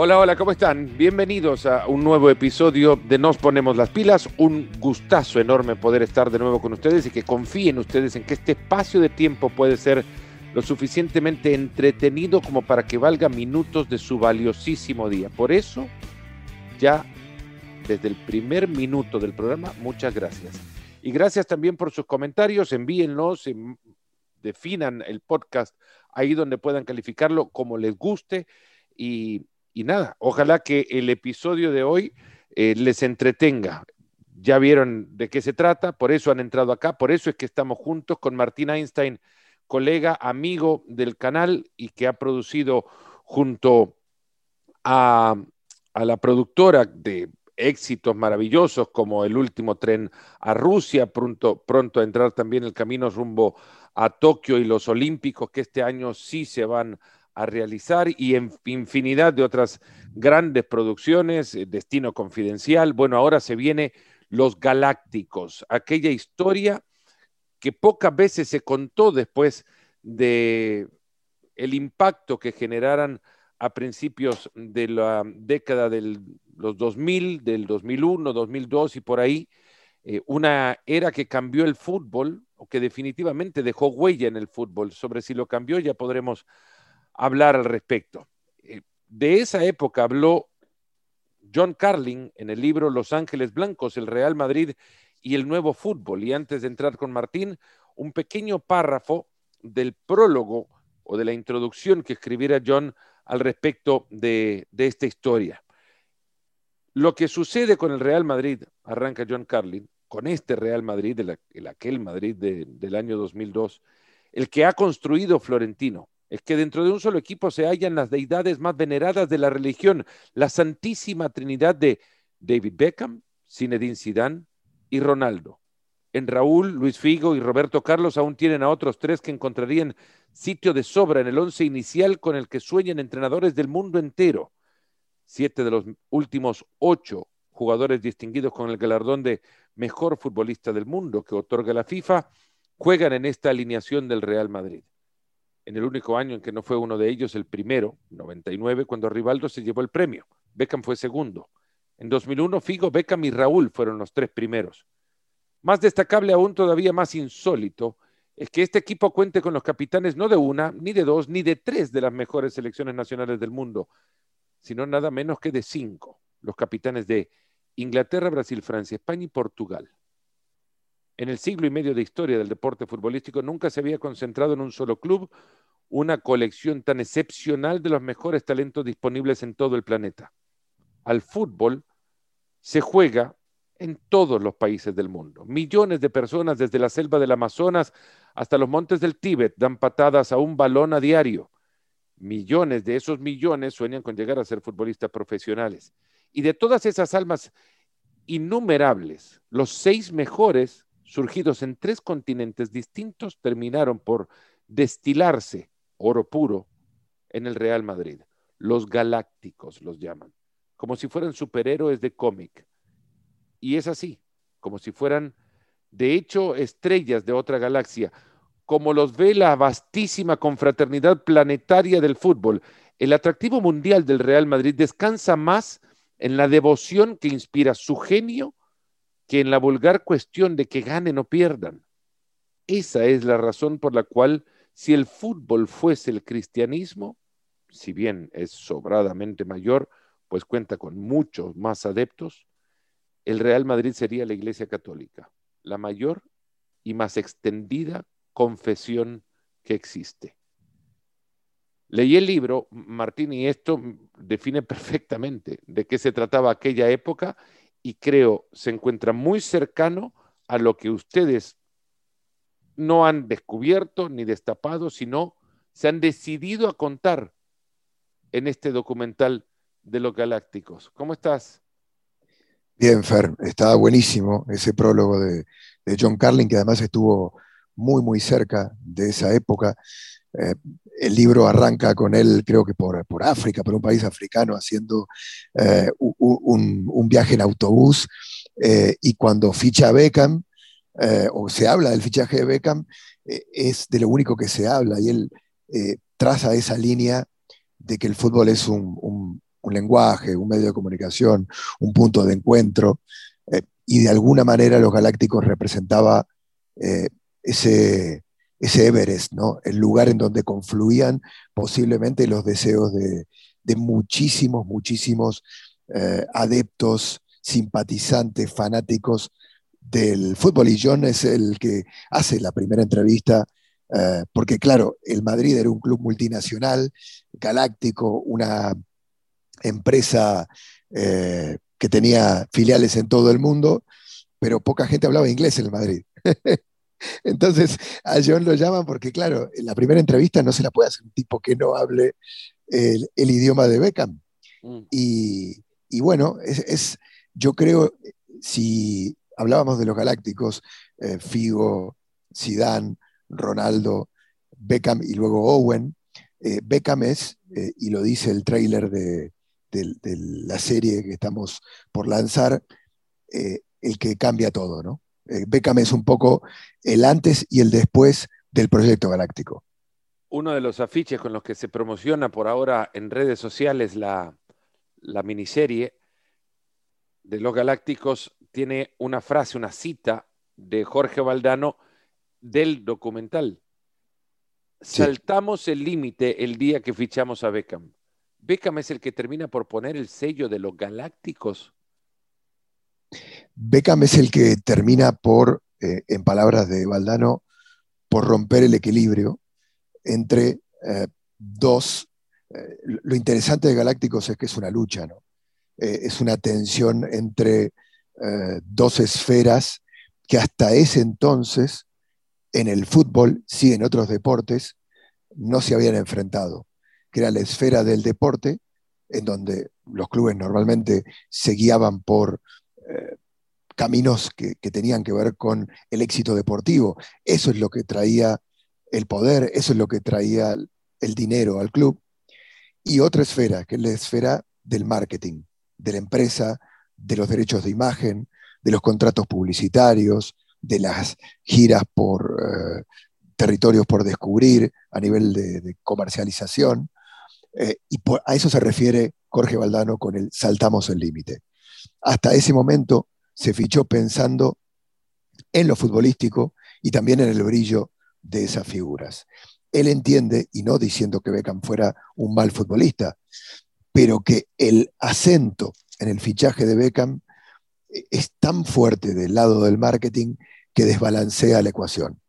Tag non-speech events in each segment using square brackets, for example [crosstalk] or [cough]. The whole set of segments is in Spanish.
Hola, hola, ¿cómo están? Bienvenidos a un nuevo episodio de Nos Ponemos las Pilas. Un gustazo enorme poder estar de nuevo con ustedes y que confíen ustedes en que este espacio de tiempo puede ser lo suficientemente entretenido como para que valga minutos de su valiosísimo día. Por eso, ya desde el primer minuto del programa, muchas gracias. Y gracias también por sus comentarios, envíenlos, em, definan el podcast ahí donde puedan calificarlo como les guste y, y nada, ojalá que el episodio de hoy eh, les entretenga. Ya vieron de qué se trata, por eso han entrado acá, por eso es que estamos juntos con Martín Einstein, colega, amigo del canal y que ha producido junto a, a la productora de éxitos maravillosos como el último tren a Rusia, pronto, pronto a entrar también el camino rumbo a Tokio y los Olímpicos que este año sí se van a realizar y en infinidad de otras grandes producciones, eh, Destino Confidencial, bueno, ahora se viene Los Galácticos, aquella historia que pocas veces se contó después de el impacto que generaran a principios de la década de los 2000, del 2001, 2002 y por ahí, eh, una era que cambió el fútbol o que definitivamente dejó huella en el fútbol. Sobre si lo cambió ya podremos hablar al respecto. Eh, de esa época habló John Carlin en el libro Los Ángeles Blancos, el Real Madrid y el nuevo fútbol. Y antes de entrar con Martín, un pequeño párrafo del prólogo o de la introducción que escribiera John al respecto de, esta historia. Lo que sucede con el Real Madrid, arranca John Carlin, con este Real Madrid, el, aquel Madrid del año 2002, el que ha construido Florentino, es que dentro de un solo equipo se hallan las deidades más veneradas de la religión, la Santísima Trinidad de David Beckham, Zinedine Zidane y Ronaldo. En Raúl, Luis Figo y Roberto Carlos aún tienen a otros tres que encontrarían sitio de sobra en el once inicial con el que sueñan entrenadores del mundo entero. Siete de los últimos ocho jugadores distinguidos con el galardón de mejor futbolista del mundo que otorga la FIFA juegan en esta alineación del Real Madrid. En el único año en que no fue uno de ellos, el primero, 99, cuando Rivaldo se llevó el premio. Beckham fue segundo. En 2001, Figo, Beckham y Raúl fueron los tres primeros. Más destacable aún, todavía más insólito, es que este equipo cuente con los capitanes no de una, ni de dos, ni de tres de las mejores selecciones nacionales del mundo, sino nada menos que de cinco, los capitanes de Inglaterra, Brasil, Francia, España y Portugal. En el siglo y medio de historia del deporte futbolístico nunca se había concentrado en un solo club una colección tan excepcional de los mejores talentos disponibles en todo el planeta. Al fútbol se juega en todos los países del mundo. Millones de personas desde la selva del Amazonas hasta los montes del Tíbet dan patadas a un balón a diario. Millones de esos millones sueñan con llegar a ser futbolistas profesionales. Y de todas esas almas innumerables, los seis mejores, surgidos en tres continentes distintos, terminaron por destilarse oro puro en el Real Madrid. Los galácticos los llaman, como si fueran superhéroes de cómic y es así, como si fueran, de hecho, estrellas de otra galaxia, como los ve la vastísima confraternidad planetaria del fútbol. El atractivo mundial del Real Madrid descansa más en la devoción que inspira su genio que en la vulgar cuestión de que ganen o pierdan. Esa es la razón por la cual, si el fútbol fuese el cristianismo, si bien es sobradamente mayor, pues cuenta con muchos más adeptos, el Real Madrid sería la Iglesia Católica, la mayor y más extendida confesión que existe. Leí el libro, Martín, y esto define [laughs] perfectamente de qué se trataba aquella época y creo se encuentra muy cercano a lo que ustedes no han descubierto ni destapado, sino se han decidido a contar en este documental de los galácticos. ¿Cómo estás? Bien, Fer, estaba buenísimo ese prólogo de, John Carlin, que además estuvo muy, muy cerca de esa época. Eh, el libro arranca con él, creo que por, África, por un país africano, haciendo eh, un, viaje en autobús. Eh, y cuando ficha Beckham, o se habla del fichaje de Beckham, es de lo único que se habla. Y él traza esa línea de que el fútbol es un, un lenguaje, un medio de comunicación, un punto de encuentro, y de alguna manera los galácticos representaba ese, ese Everest, ¿no? el lugar en donde confluían posiblemente los deseos de, muchísimos, muchísimos eh, adeptos, simpatizantes, fanáticos del fútbol. Y John es el que hace la primera entrevista, eh, porque claro, el Madrid era un club multinacional, galáctico, una empresa eh, que tenía filiales en todo el mundo, pero poca gente hablaba inglés en el Madrid. [laughs] [laughs] Entonces a John lo llaman porque, claro, en la primera entrevista no se la puede hacer un tipo que no hable el, idioma de Beckham. Mm. Y, bueno, es, yo creo, si hablábamos de los galácticos, eh, Figo, Zidane, Ronaldo, Beckham y luego Owen, eh, Beckham es, eh, y lo dice el trailer de, de, la serie que estamos por lanzar, el que cambia todo, ¿no? Eh, Beckham es un poco el antes y el después del proyecto galáctico. Uno de los afiches con los que se promociona por ahora en redes sociales la, la miniserie de los galácticos tiene una frase, una cita de Jorge Valdano del documental. Saltamos el límite el día que fichamos a Beckham. Beckham es el que termina por poner el sello de los galácticos Beckham es el que termina por, eh, en palabras de Valdano, por romper el equilibrio entre eh, dos. Eh, lo interesante de Galácticos es que es una lucha, ¿no? es una tensión entre dos esferas que hasta ese entonces, en el fútbol, sí en otros deportes, no se habían enfrentado, que era la esfera del deporte, en donde los clubes normalmente se guiaban por caminos que, tenían que ver con el éxito deportivo. Eso es lo que traía el poder, eso es lo que traía el dinero al club. Y otra esfera, que es la esfera del marketing, de la empresa, de los derechos de imagen, de los contratos publicitarios, de las giras por eh, territorios por descubrir a nivel de, comercialización. Eh, y a eso se refiere Jorge Valdano con el saltamos el límite. Hasta ese momento se fichó pensando en lo futbolístico y también en el brillo de esas figuras. Él entiende, y no diciendo que Beckham fuera un mal futbolista, pero que el acento en el fichaje de Beckham es tan fuerte del lado del marketing que desbalancea la ecuación.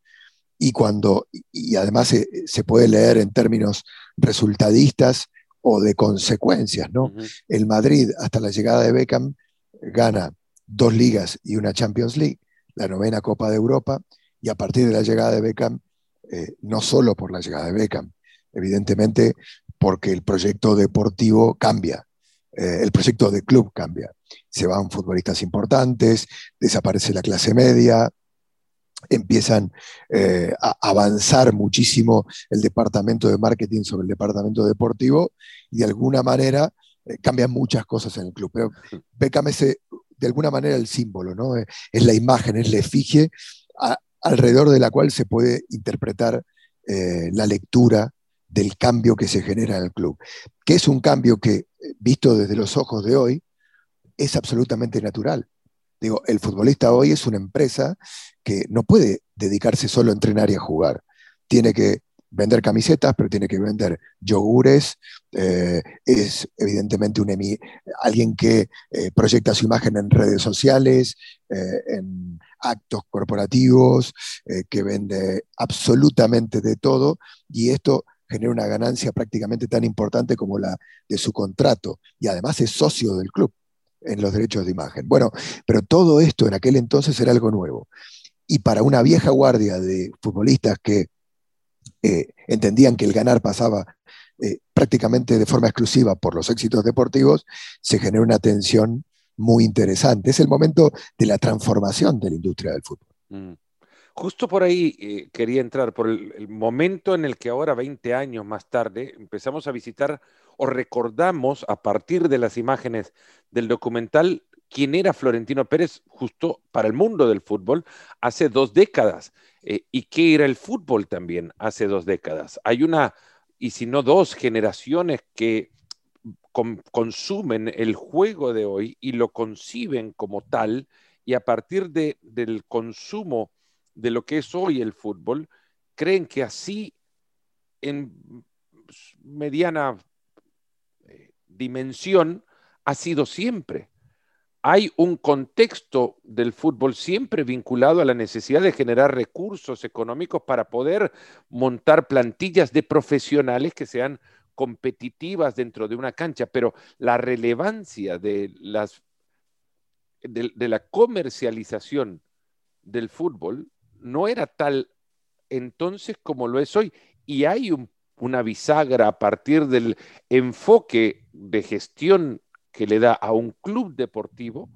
Y cuando, y además se, puede leer en términos resultadistas o de consecuencias, ¿no? El Madrid, hasta la llegada de Beckham, gana dos ligas y una Champions League, la novena Copa de Europa, y a partir de la llegada de Beckham, eh, no solo por la llegada de Beckham, evidentemente porque el proyecto deportivo cambia, eh, el proyecto de club cambia. Se van futbolistas importantes, desaparece la clase media, empiezan eh, a avanzar muchísimo el departamento de marketing sobre el departamento deportivo y de alguna manera cambian muchas cosas en el club. Pero Beckham ese de alguna manera el símbolo, ¿no? Eh, es la imagen, es la efigie alrededor de la cual se puede interpretar eh, la lectura del cambio que se genera en el club, que es un cambio que, eh, visto desde los ojos de hoy, es absolutamente natural. Digo, el futbolista hoy es una empresa que no puede dedicarse solo a entrenar y a jugar. Tiene que vender camisetas, pero tiene que vender yogures, eh, es evidentemente un alguien que eh, proyecta su imagen en redes sociales, eh, en actos corporativos, que vende absolutamente de todo, y esto genera una ganancia prácticamente tan importante como la de su contrato, y además es socio del club en los derechos de imagen. Bueno, pero todo esto en aquel entonces era algo nuevo. Y para una vieja guardia de futbolistas que eh, entendían que el ganar pasaba eh, prácticamente de forma exclusiva por los éxitos deportivos, se generó una tensión muy interesante. Es el momento de la transformación de la industria del fútbol. Mm. Justo por ahí eh, quería entrar, por el, momento en el que ahora, 20 años más tarde, empezamos a visitar o recordamos a partir de las imágenes del documental quién era Florentino Pérez justo para el mundo del fútbol hace dos décadas. Eh, y qué era el fútbol también hace dos décadas. Hay una, y si no dos generaciones que consumen el juego de hoy y lo conciben como tal, y a partir de, del consumo de lo que es hoy el fútbol, creen que así en mediana eh, dimensión ha sido siempre. Hay un contexto del fútbol siempre vinculado a la necesidad de generar recursos económicos para poder montar plantillas de profesionales que sean competitivas dentro de una cancha, pero la relevancia de, las, de, la comercialización del fútbol no era tal entonces como lo es hoy. Y hay una bisagra a partir del enfoque de gestión que le da a un club deportivo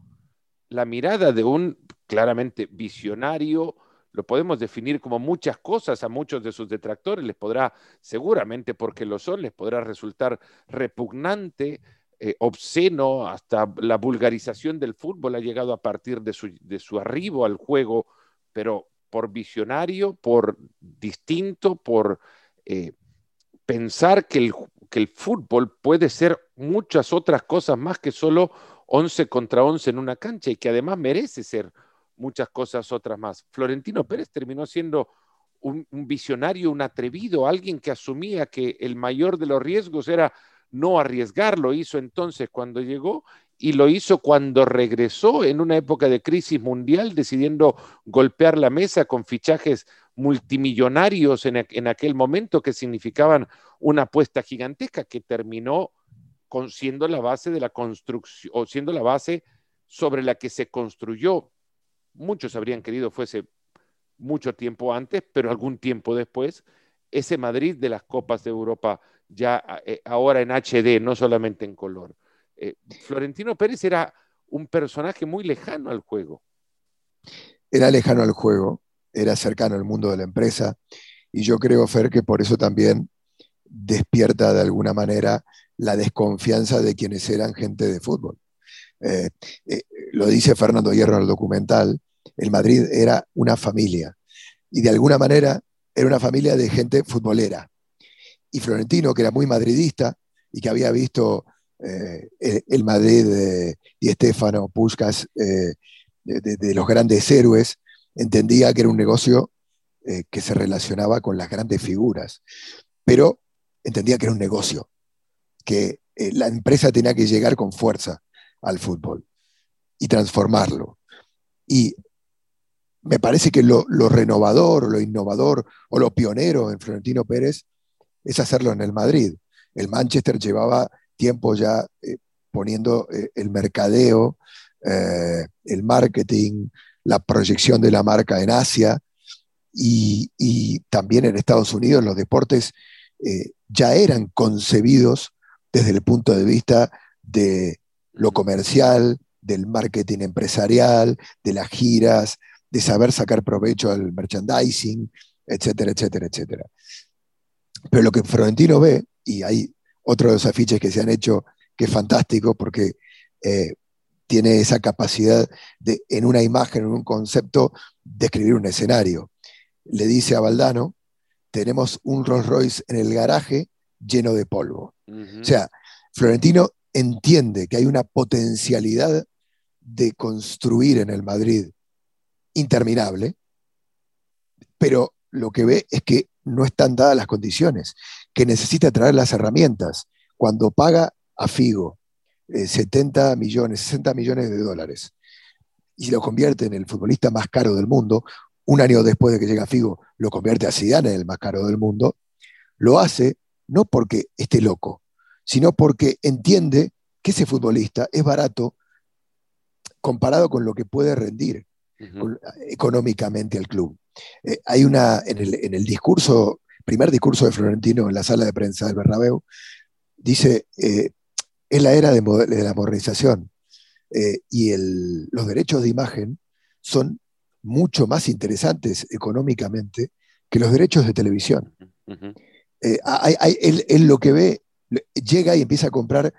la mirada de un claramente visionario, lo podemos definir como muchas cosas a muchos de sus detractores, les podrá, seguramente porque lo son, les podrá resultar repugnante, eh, obsceno, hasta la vulgarización del fútbol ha llegado a partir de su, de su arribo al juego, pero por visionario, por distinto, por eh, pensar que el, que el fútbol puede ser muchas otras cosas más que solo 11 contra 11 en una cancha y que además merece ser muchas cosas otras más. Florentino Pérez terminó siendo un, visionario, un atrevido, alguien que asumía que el mayor de los riesgos era no arriesgar, lo hizo entonces cuando llegó y lo hizo cuando regresó en una época de crisis mundial, decidiendo golpear la mesa con fichajes multimillonarios en, en aquel momento que significaban una apuesta gigantesca que terminó siendo la base de la construcción, o siendo la base sobre la que se construyó muchos habrían querido fuese mucho tiempo antes, pero algún tiempo después, ese Madrid de las Copas de Europa, ya eh, ahora en HD, no solamente en color. Eh, Florentino Pérez era un personaje muy lejano al juego. Era lejano al juego, era cercano al mundo de la empresa, y yo creo, Fer, que por eso también despierta de alguna manera la desconfianza de quienes eran gente de fútbol. Eh, lo dice Fernando Hierro en el documental, el Madrid era una familia y de alguna manera era una familia de gente futbolera. Y Florentino, que era muy madridista y que había visto eh, el, Madrid de Di Puskas, eh, de, los grandes héroes, entendía que era un negocio eh, que se relacionaba con las grandes figuras, pero entendía que era un negocio, que la empresa tenía que llegar con fuerza al fútbol y transformarlo. Y me parece que lo, renovador, lo innovador o lo pionero en Florentino Pérez es hacerlo en el Madrid. El Manchester llevaba tiempo ya eh, poniendo eh, el mercadeo, eh, el marketing, la proyección de la marca en Asia y, y también en Estados Unidos los deportes ya eran concebidos desde el punto de vista de lo comercial, del marketing empresarial, de las giras, de saber sacar provecho al merchandising, etcétera, etcétera, etcétera. Pero lo que Florentino ve, y hay otro de los afiches que se han hecho que es fantástico porque eh, tiene esa capacidad de, en una imagen, en un concepto, describir un escenario. Le dice a Valdano, tenemos un Rolls Royce en el garaje lleno de polvo. O sea, Florentino entiende que hay una potencialidad de construir en el Madrid interminable, pero lo que ve es que no están dadas las condiciones, que necesita traer las herramientas. Cuando paga a Figo 70 eh, millones, 60 millones de dólares y lo convierte en el futbolista más caro del mundo, un año después de que llega Figo, lo convierte a Zidane en el más caro del mundo, lo hace no porque esté loco, sino porque entiende que ese futbolista es barato comparado con lo que puede rendir económicamente al club. Eh, hay una, en el, discurso, primer discurso de Florentino en la sala de prensa del Bernabéu, dice, eh, es la era de, la modernización eh, y los derechos de imagen son mucho más interesantes económicamente que los derechos de televisión. Él, lo que ve, llega y empieza a comprar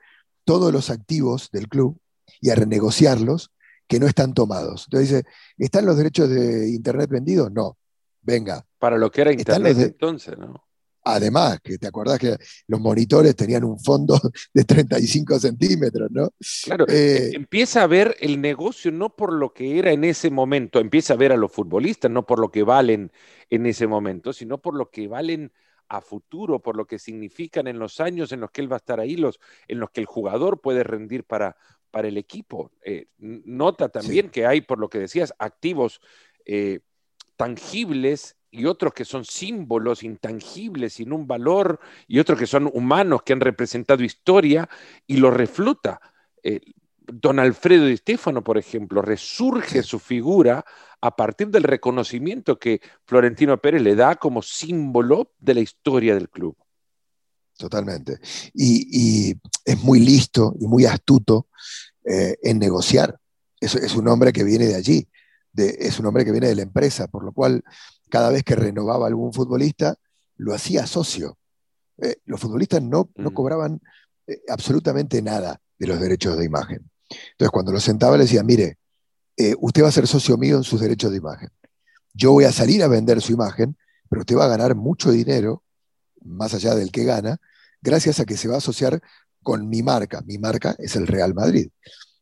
todos los activos del club y a renegociarlos que no están tomados. Entonces dice, ¿están los derechos de Internet vendidos? No. Venga. Para lo que era Internet entonces, ¿no? Además, que te acordás que los monitores tenían un fondo de 35 centímetros, ¿no? Claro, Eh, empieza a ver el negocio no por lo que era en ese momento, empieza a ver a los futbolistas no por lo que valen en ese momento, sino por lo que valen a futuro, por lo que significan en los años en los que él va a estar ahí, los, en los que el jugador puede rendir para, para el equipo. Eh, nota también que hay, por lo que decías, activos eh, tangibles y otros que son símbolos intangibles, sin un valor, y otros que son humanos, que han representado historia, y lo refluta. Eh, Don Alfredo Di Stefano, por ejemplo, resurge su figura a partir del reconocimiento que Florentino Pérez le da como símbolo de la historia del club. Totalmente. Y, y es muy listo y muy astuto eh, en negociar. Es, es, un hombre que viene de allí, de, es un hombre que viene de la empresa, por lo cual cada vez que renovaba algún futbolista, lo hacía socio. Eh, los futbolistas no, no Mm. cobraban eh, absolutamente nada de los derechos de imagen. Entonces, cuando lo sentaba, le decía, mire, eh, usted va a ser socio mío en sus derechos de imagen. Yo voy a salir a vender su imagen, pero usted va a ganar mucho dinero, más allá del que gana, gracias a que se va a asociar con mi marca. Mi marca es el Real Madrid.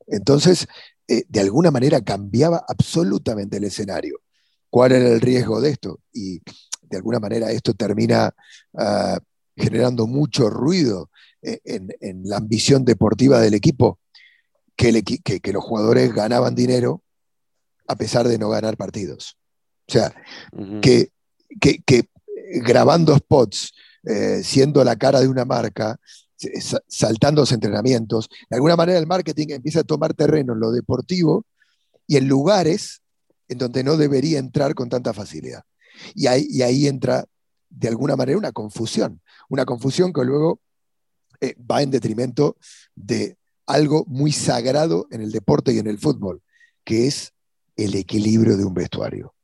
Entonces, eh, de alguna manera cambiaba absolutamente el escenario. ¿Cuál era el riesgo de esto? Y de alguna manera esto termina uh, generando mucho ruido en, en, la ambición deportiva del equipo, que, el, que, que, los jugadores ganaban dinero a pesar de no ganar partidos. O sea, uh -huh. que, que, que, grabando spots, eh, siendo la cara de una marca, saltando los entrenamientos, de alguna manera el marketing empieza a tomar terreno en lo deportivo y en lugares en donde no debería entrar con tanta facilidad. Y ahí, y ahí entra de alguna manera una confusión, una confusión que luego eh, va en detrimento de algo muy sagrado en el deporte y en el fútbol, que es el equilibrio de un vestuario,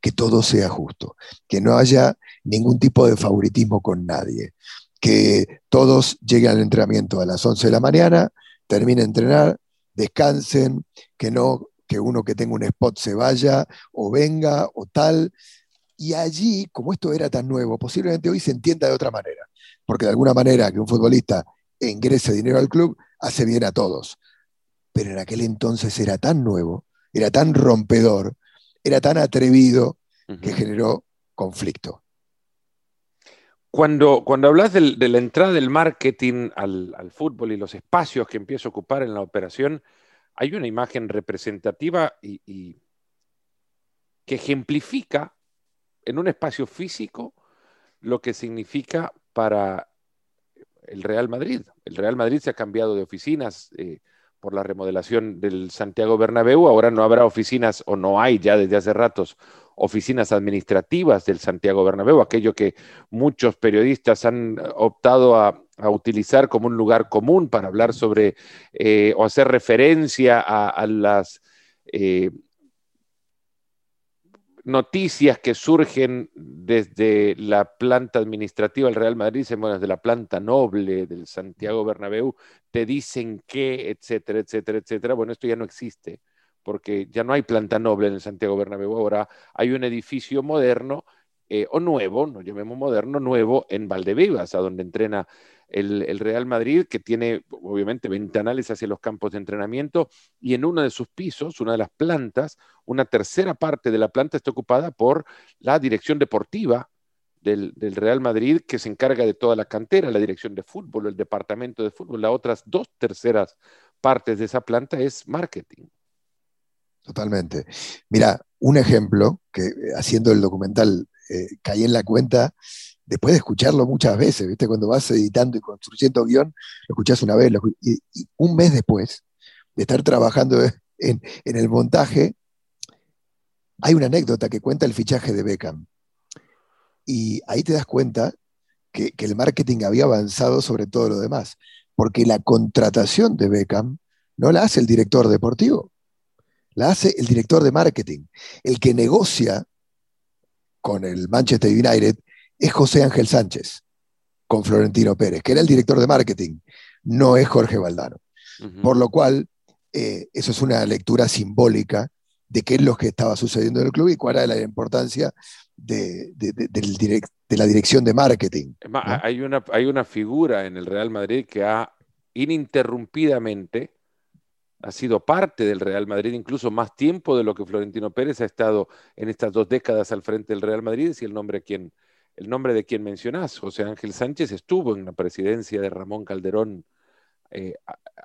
que todo sea justo, que no haya ningún tipo de favoritismo con nadie, que todos lleguen al entrenamiento a las 11 de la mañana, terminen de entrenar, descansen, que no que uno que tenga un spot se vaya o venga o tal. Y allí, como esto era tan nuevo, posiblemente hoy se entienda de otra manera, porque de alguna manera que un futbolista ingrese dinero al club hace bien a todos. Pero en aquel entonces era tan nuevo, era tan rompedor, era tan atrevido uh -huh. que generó conflicto. Cuando, cuando hablas del, de la entrada del marketing al, al, fútbol y los espacios que empieza a ocupar en la operación, hay una imagen representativa y, y que ejemplifica en un espacio físico lo que significa para el Real Madrid. El Real Madrid se ha cambiado de oficinas eh, por la remodelación del Santiago Bernabéu. Ahora no habrá oficinas, o no hay ya desde hace ratos, oficinas administrativas del Santiago Bernabéu, aquello que muchos periodistas han optado a, utilizar como un lugar común para hablar sobre eh, o hacer referencia a, a las eh, noticias que surgen desde la planta administrativa del Real Madrid, bueno, desde la planta noble del Santiago Bernabéu, te dicen que, etcétera, etcétera, etcétera. Bueno, esto ya no existe, porque ya no hay planta noble en el Santiago Bernabéu, ahora hay un edificio moderno eh, o nuevo, no llamemos moderno, nuevo en Valdebebas, a donde entrena el, Real Madrid, que tiene obviamente ventanales hacia los campos de entrenamiento, y en uno de sus pisos, una de las plantas, una tercera parte de la planta está ocupada por la dirección deportiva del, Real Madrid, que se encarga de toda la cantera, la dirección de fútbol, el departamento de fútbol, las otras dos terceras partes de esa planta es marketing. Totalmente. Mira, un ejemplo que haciendo el documental eh, caí en la cuenta después de escucharlo muchas veces, ¿viste? Cuando vas editando y construyendo guion, lo escuchás una vez, y, un mes después de estar trabajando [laughs] en, el montaje, hay una anécdota que cuenta el fichaje de Beckham. Y ahí te das cuenta que el marketing había avanzado sobre todo lo demás, porque la contratación de Beckham no la hace el director deportivo, la hace el director de marketing, el que negocia con el Manchester United es José Ángel Sánchez con Florentino Pérez, que era el director de marketing, no es Jorge Valdano. Uh -huh. Por lo cual, eh, eso es una lectura simbólica de qué es lo que estaba sucediendo en el club y cuál era la importancia de, de, de, del, direct, de la dirección de marketing. hay, una, hay una figura en el Real Madrid que ha ininterrumpidamente ha sido parte del Real Madrid incluso más tiempo de lo que Florentino Pérez ha estado en estas dos décadas al frente del Real Madrid, y el nombre, quien, el nombre de quien mencionás, José Ángel Sánchez, estuvo en la presidencia de Ramón Calderón eh,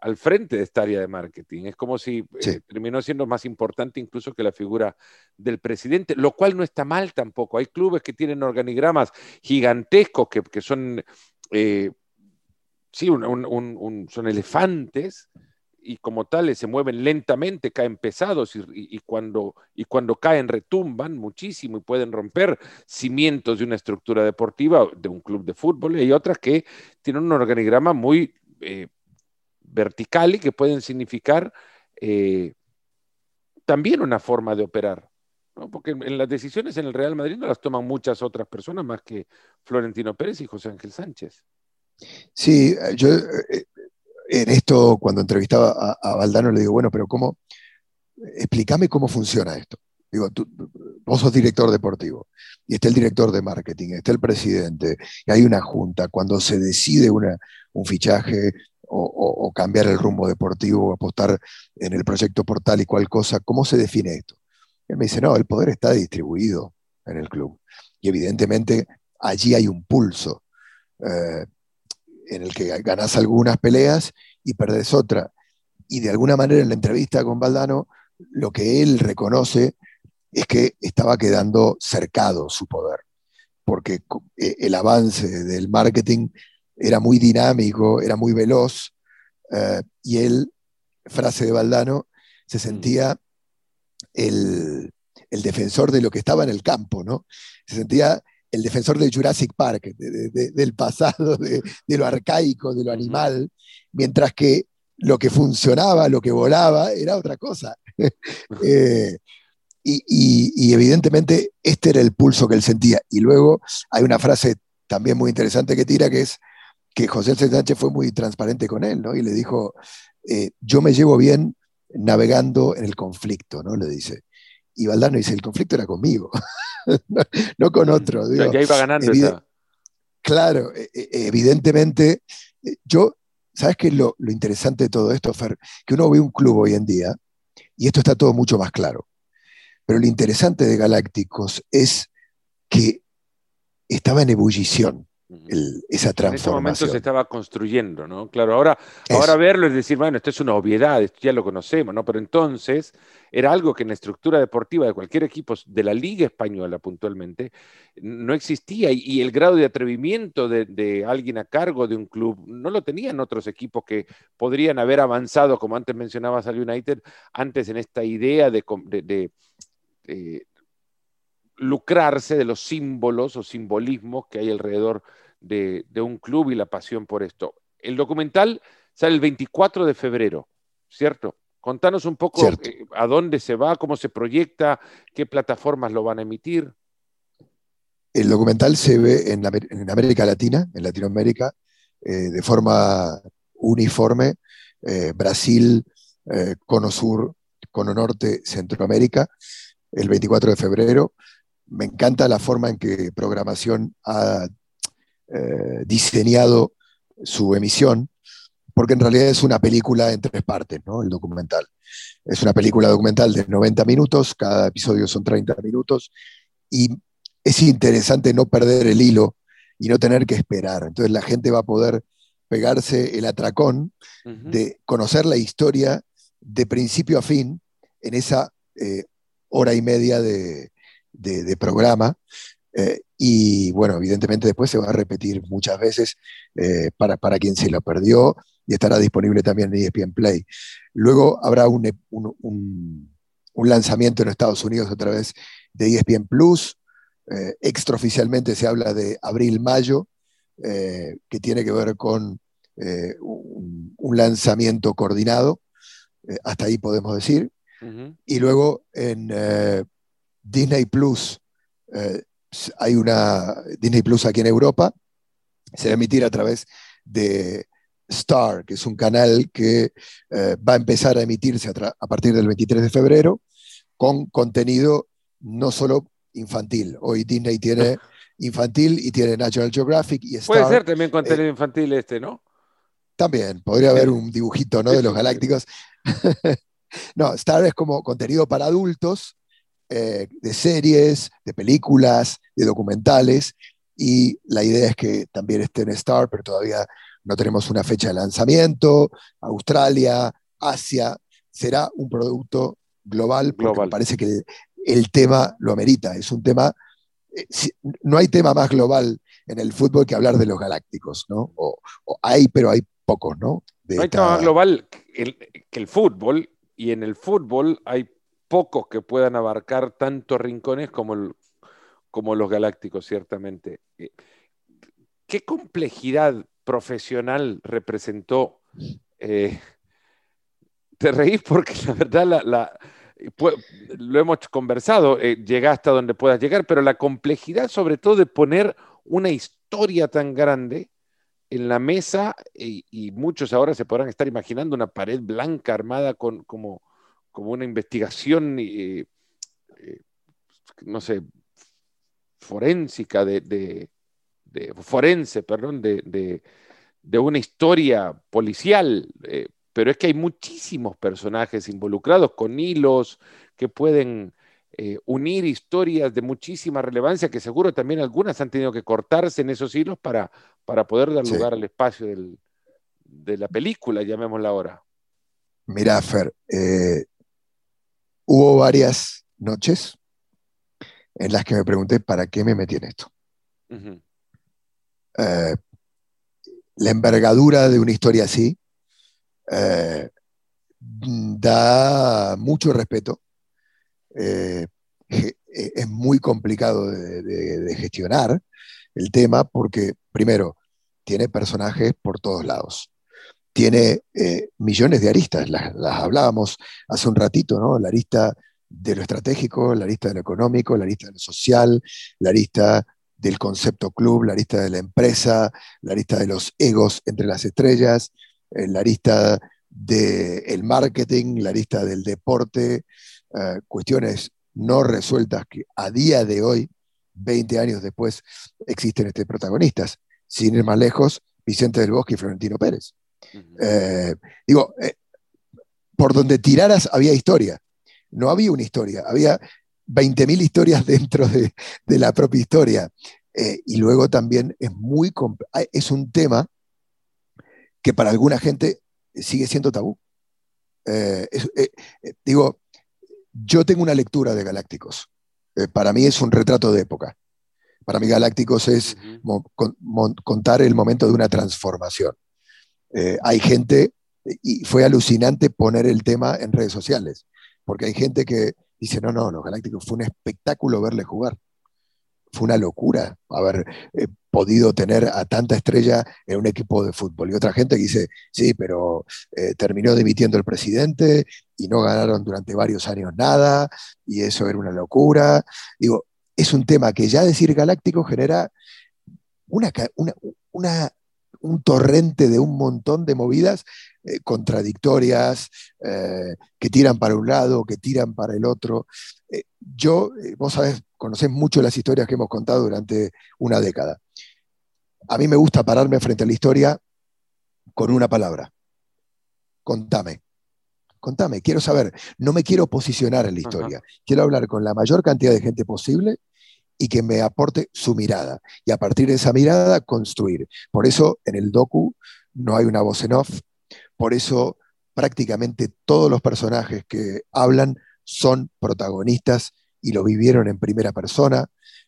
al frente de esta área de marketing. Es como si eh, terminó siendo más importante incluso que la figura del presidente, lo cual no está mal tampoco. Hay clubes que tienen organigramas gigantescos que, son, eh, sí, son elefantes y como tales se mueven lentamente, caen pesados y, cuando, y cuando caen retumban muchísimo y pueden romper cimientos de una estructura deportiva, de un club de fútbol. Y hay otras que tienen un organigrama muy vertical y que pueden significar eh, también una forma de operar. Porque en, las decisiones en el Real Madrid no las toman muchas otras personas más que Florentino Pérez y José Ángel Sánchez. Sí, yo eh, en esto, cuando entrevistaba a, Valdano, le digo, bueno, pero ¿cómo? Explícame cómo funciona esto. Digo, tú, vos sos director deportivo y está el director de marketing, está el presidente, y hay una junta. Cuando se decide una, un fichaje, o, cambiar el rumbo deportivo, o apostar en el proyecto por tal y cual cosa, ¿cómo se define esto? Él me dice, no, el poder está distribuido en el club. Y evidentemente allí hay un pulso eh, en el que ganas algunas peleas y perdés otra. Y de alguna manera en la entrevista con Valdano, lo que él reconoce es que estaba quedando cercado su poder, porque eh, el avance del marketing era muy dinámico, era muy veloz, eh, y él, frase de Valdano, se sentía el, defensor de lo que estaba en el campo, ¿no? Se sentía el defensor de Jurassic Park, del pasado, de, lo arcaico, de lo animal, mientras que lo que funcionaba, lo que volaba, era otra cosa. [laughs] Eh, y, y, evidentemente este era el pulso que él sentía. Y luego hay una frase también muy interesante que tira, que es que José Sánchez fue muy transparente con él, ¿no? Y le dijo, eh, yo me llevo bien navegando en el conflicto, ¿no? Le dice. Y Valdano dice, el conflicto era conmigo, [laughs] [laughs] no, con otro. ya iba ganando. claro, evidentemente, yo, ¿sabes qué es lo, lo interesante de todo esto, Fer? Que uno ve un club hoy en día, y esto está todo mucho más claro, pero lo interesante de Galácticos es que estaba en ebullición esa transformación. En ese momento se estaba construyendo, ¿no? Claro, ahora, ahora verlo es decir, bueno, esto es una obviedad, esto ya lo conocemos, ¿no? Pero entonces era algo que en la estructura deportiva de cualquier equipo de la Liga Española puntualmente no existía y, el grado de atrevimiento de, alguien a cargo de un club no lo tenían otros equipos que podrían haber avanzado, como antes mencionabas al United, antes en esta idea de, de lucrarse de los símbolos o simbolismos que hay alrededor de, un club y la pasión por esto. El documental sale el 24 de febrero, ¿cierto? Contanos un poco eh, a dónde se va, cómo se proyecta, qué plataformas lo van a emitir. El documental se ve en, América Latina, en Latinoamérica, eh, de forma uniforme. Eh, Brasil, Cono Sur, Cono Norte, Centroamérica, el 24 de febrero. Me encanta la forma en que programación ha eh, diseñado su emisión, porque en realidad es una película en tres partes, ¿no? El documental. Es una película documental de 90 minutos, cada episodio son 30 minutos, y es interesante no perder el hilo y no tener que esperar. Entonces la gente va a poder pegarse el atracón de conocer la historia de principio a fin en esa eh, hora y media de, de, programa. Eh, y bueno, evidentemente después se va a repetir muchas veces eh, para, para, quien se lo perdió y estará disponible también en ESPN Play. Luego habrá un, un, un, lanzamiento en Estados Unidos a través de ESPN Plus. Eh, extraoficialmente se habla de abril-mayo, que tiene que ver con un, un, lanzamiento coordinado. hasta ahí podemos decir. Y luego en Disney Plus, eh, hay una Disney Plus aquí en Europa, se va a emitir a través de Star, que es un canal que eh, va a empezar a emitirse a, partir del 23 de febrero con contenido no solo infantil. Hoy Disney tiene [laughs] infantil y tiene National Geographic y Puede ser también contenido infantil este, ¿no? También, podría haber un dibujito, ¿no? De los galácticos. [laughs] no, Star es como contenido para adultos, de series, de películas, de documentales, y la idea es que también esté en Star, pero todavía no tenemos una fecha de lanzamiento. Australia, Asia, será un producto global, porque me parece que el, tema lo amerita. Es un tema, eh, no hay tema más global en el fútbol que hablar de los galácticos, ¿no? O, hay, pero hay pocos, ¿no? no hay tema más global que el fútbol, y en el fútbol hay pocos que puedan abarcar tantos rincones como como los galácticos, ciertamente. Eh, ¿Qué complejidad profesional representó? Eh, [laughs] te reís porque la verdad la, lo hemos conversado, eh, llega hasta donde puedas llegar, pero la complejidad sobre todo de poner una historia tan grande en la mesa y, muchos ahora se podrán estar imaginando una pared blanca armada con como, como una investigación, no sé, forénsica, de, forense, perdón, de, una historia policial, eh, pero es que hay muchísimos personajes involucrados con hilos que pueden eh, unir historias de muchísima relevancia, que seguro también algunas han tenido que cortarse en esos hilos para, para poder dar lugar al espacio de la película, llamémosla ahora. Mira, Fer, eh, hubo varias noches en las que me pregunté para qué me metí en esto. Eh, la envergadura de una historia así eh, da mucho respeto. Eh, es muy complicado de, gestionar el tema porque, primero, tiene personajes por todos lados. Tiene millones de aristas, las, hablábamos hace un ratito, ¿no? La arista de lo estratégico, la lista de lo económico, la lista de lo social, la lista del concepto club, la lista de la empresa, la lista de los egos entre las estrellas, eh, la lista del marketing, la lista del deporte, eh, cuestiones no resueltas que a día de hoy, 20 años después, existen este protagonistas. Sin ir más lejos, Vicente del Bosque y Florentino Pérez. Eh, digo, por donde tiraras había historia no había una historia, había 20.000 historias [laughs] dentro de, la propia historia. Eh, y luego también es muy es un tema que para alguna gente sigue siendo tabú. Eh, eh, digo, yo tengo una lectura de Galácticos. para mí es un retrato de época. Para mí Galácticos es contar el momento de una transformación. Hay gente, y fue alucinante poner el tema en redes sociales porque hay gente que dice, no, no, los Galácticos fue un espectáculo verle jugar. Fue una locura haber eh, podido tener a tanta estrella en un equipo de fútbol. Y otra gente que dice, sí, pero eh, terminó dimitiendo el presidente y no ganaron durante varios años nada, y eso era una locura. Digo, es un tema que ya decir galáctico genera una, una un torrente de un montón de movidas eh, contradictorias, eh, que tiran para un lado, que tiran para el otro. Eh, yo, vos sabés, conocés mucho las historias que hemos contado durante una década. A mí me gusta pararme frente a la historia con una palabra. Contame. Contame, quiero saber. No me quiero posicionar en la historia. Quiero hablar con la mayor cantidad de gente posible y que me aporte su mirada. Y a partir de esa mirada, construir. Por eso en el docu no hay una voz en off. Por eso prácticamente todos los personajes que hablan son protagonistas y lo vivieron en primera persona.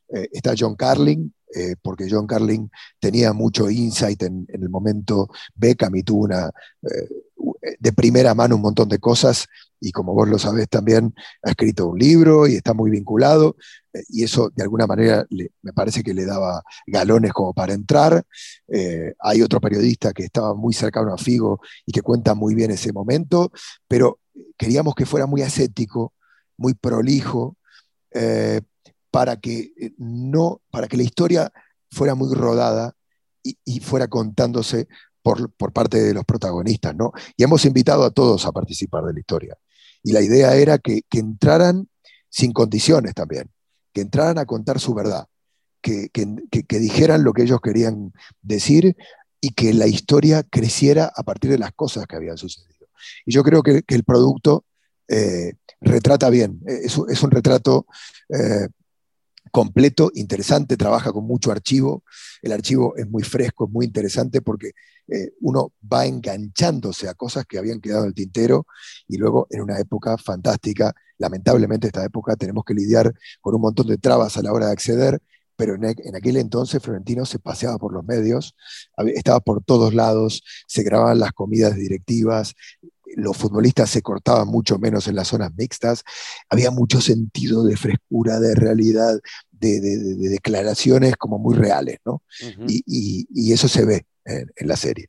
Eh, está John Carling, eh, porque John Carling tenía mucho insight en, el momento Beckham y tuvo una, eh, de primera mano un montón de cosas y como vos lo sabés también ha escrito un libro y está muy vinculado eh, y eso de alguna manera me parece que le daba galones como para entrar. Eh, hay otro periodista que estaba muy cercano a Figo y que cuenta muy bien ese momento, pero queríamos que fuera muy ascético, muy prolijo, eh, para, que no, para que la historia fuera muy rodada y, y fuera contándose por, parte de los protagonistas, ¿no? Y hemos invitado a todos a participar de la historia. Y la idea era que, entraran sin condiciones también, que entraran a contar su verdad, que, dijeran lo que ellos querían decir y que la historia creciera a partir de las cosas que habían sucedido. Y yo creo que, el producto eh, retrata bien, es, un retrato eh, completo, interesante, trabaja con mucho archivo. El archivo es muy fresco, es muy interesante porque eh, uno va enganchándose a cosas que habían quedado en el tintero y luego en una época fantástica. Lamentablemente esta época tenemos que lidiar con un montón de trabas a la hora de acceder, pero en, en aquel entonces Florentino se paseaba por los medios, estaba por todos lados, se grababan las comidas directivas, los futbolistas se cortaban mucho menos en las zonas mixtas, había mucho sentido de frescura, de realidad, de, declaraciones como muy reales, ¿no? y, eso se ve en, la serie.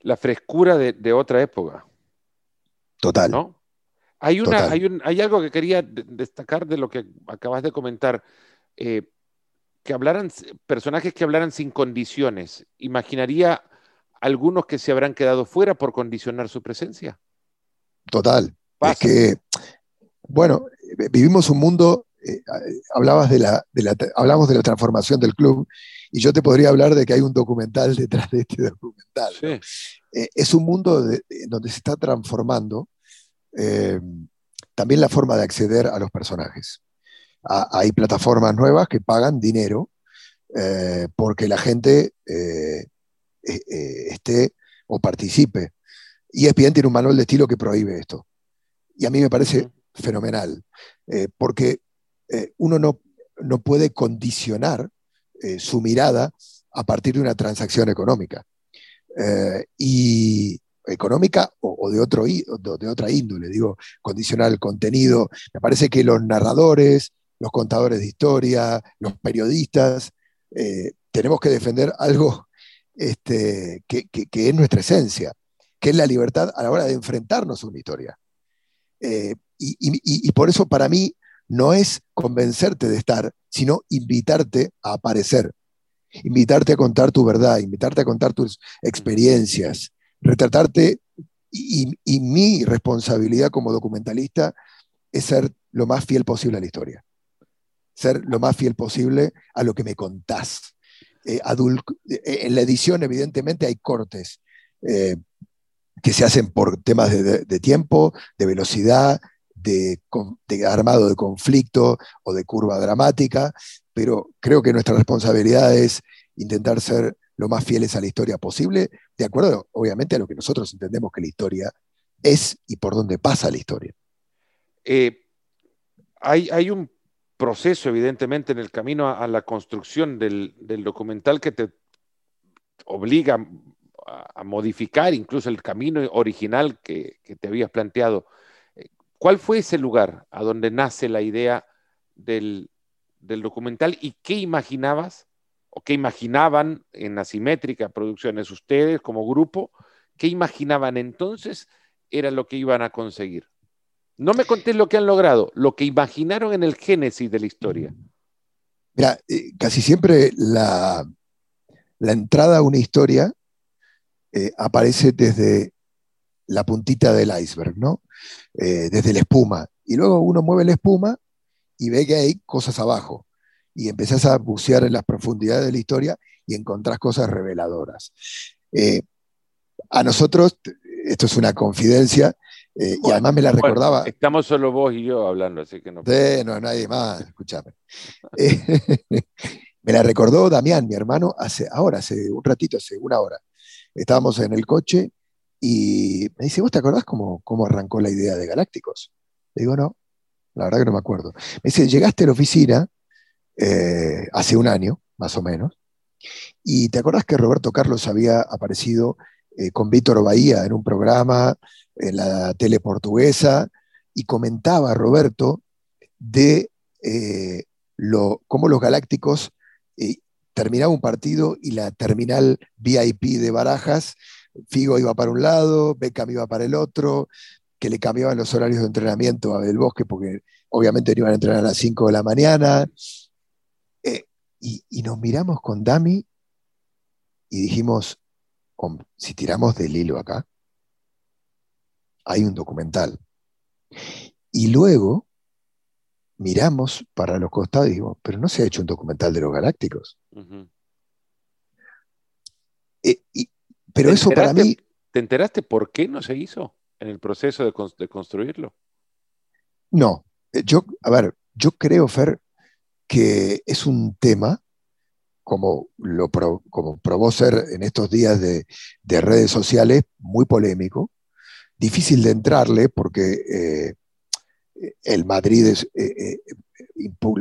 La frescura de, otra época. Total. ¿no? Hay, una, Hay, algo que quería destacar de lo que acabas de comentar. Eh, que hablaran, personajes que hablaran sin condiciones. Imaginaría algunos que se habrán quedado fuera por condicionar su presencia. Total. Es que, bueno, vivimos un mundo, eh, hablabas de la, hablamos de la transformación del club, y yo te podría hablar de que hay un documental [laughs] detrás de este documental. Eh, es un mundo donde se está transformando eh, también la forma de acceder a los personajes. hay plataformas nuevas que pagan dinero porque la gente eh, eh, esté o participe. Y ESPN tiene un manual de estilo que prohíbe esto. Y a mí me parece fenomenal, eh, porque uno no, no, puede condicionar su mirada a partir de una transacción económica. y económica o, de, otro, de otra índole, digo, condicionar el contenido. Me parece que los narradores, los contadores de historia, los periodistas, tenemos que defender algo este, que, es nuestra esencia, que es la libertad a la hora de enfrentarnos a una historia. Eh, y, por eso para mí no es convencerte de estar, sino invitarte a aparecer, invitarte a contar tu verdad, invitarte a contar tus experiencias, retratarte. Y, mi responsabilidad como documentalista es ser lo más fiel posible a la historia, ser lo más fiel posible a lo que me contás. Eh, eh, en la edición, evidentemente, hay cortes eh, que se hacen por temas de, tiempo, de velocidad, de, armado de conflicto o de curva dramática, pero creo que nuestra responsabilidad es intentar ser lo más fieles a la historia posible, de acuerdo, obviamente, a lo que nosotros entendemos que la historia es y por dónde pasa la historia. hay, hay, un proceso, evidentemente, en el camino a, la construcción del, documental que te obliga a, modificar incluso el camino original que, te habías planteado. ¿Cuál fue ese lugar a donde nace la idea del, documental y qué imaginabas o qué imaginaban en Asimétrica Producciones ustedes como grupo? ¿Qué imaginaban entonces era lo que iban a conseguir? No me contés lo que han logrado, lo que imaginaron en el génesis de la historia. Mira, eh, casi siempre la, entrada a una historia eh, aparece desde la puntita del iceberg, ¿no? Eh, desde la espuma. Y luego uno mueve la espuma y ve que hay cosas abajo. Y empezás a bucear en las profundidades de la historia y encontrás cosas reveladoras. a nosotros, esto es una confidencia, eh, y además me la recordaba. estamos solo vos y yo hablando, así que no. Sí, no, nadie más, escúchame. Eh, [laughs] me la recordó Damián, mi hermano, hace, ahora, hace un ratito, hace una hora. Estábamos en el coche y me dice, ¿vos te acordás cómo, cómo arrancó la idea de Galácticos? Le digo, no, la verdad que no me acuerdo. Me dice, llegaste a la oficina eh, hace un año, más o menos, y te acordás que Roberto Carlos había aparecido con Víctor Bahía en un programa en la tele portuguesa, y comentaba Roberto de eh, lo, cómo los galácticos eh, terminaba un partido y la terminal VIP de Barajas, Figo iba para un lado, Beckham iba para el otro, que le cambiaban los horarios de entrenamiento a Del Bosque porque obviamente no iban a entrenar a las 5 de la mañana. Eh, y, nos miramos con Dami y dijimos, si tiramos del hilo acá, hay un documental. Y luego miramos para los costados y digo, pero no se ha hecho un documental de los galácticos. Eh, pero eso para mí... ¿Te enteraste por qué no se hizo en el proceso de, construirlo? No, eh, yo, a ver, yo creo, Fer, que es un tema, como, lo como probó ser en estos días de, redes sociales, muy polémico, difícil de entrarle porque eh, el Madrid